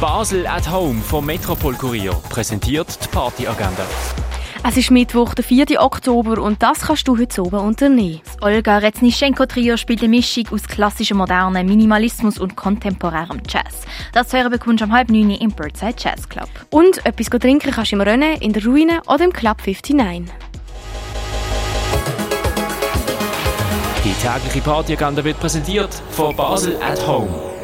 Basel at Home vom Metropol Kurier präsentiert die Partyagenda. Es ist Mittwoch, der 4. Oktober und das kannst du heute oben unternehmen. Das Olga Reznischenko-Trio spielt eine Mischung aus klassischem modernen Minimalismus und kontemporärem Jazz. Das zu hören bekommst du um halb neun im Birdside Jazz Club. Und etwas trinken kannst du im Rennen, in der Ruine oder im Club 59. Die tägliche Partyagenda wird präsentiert von Basel at Home.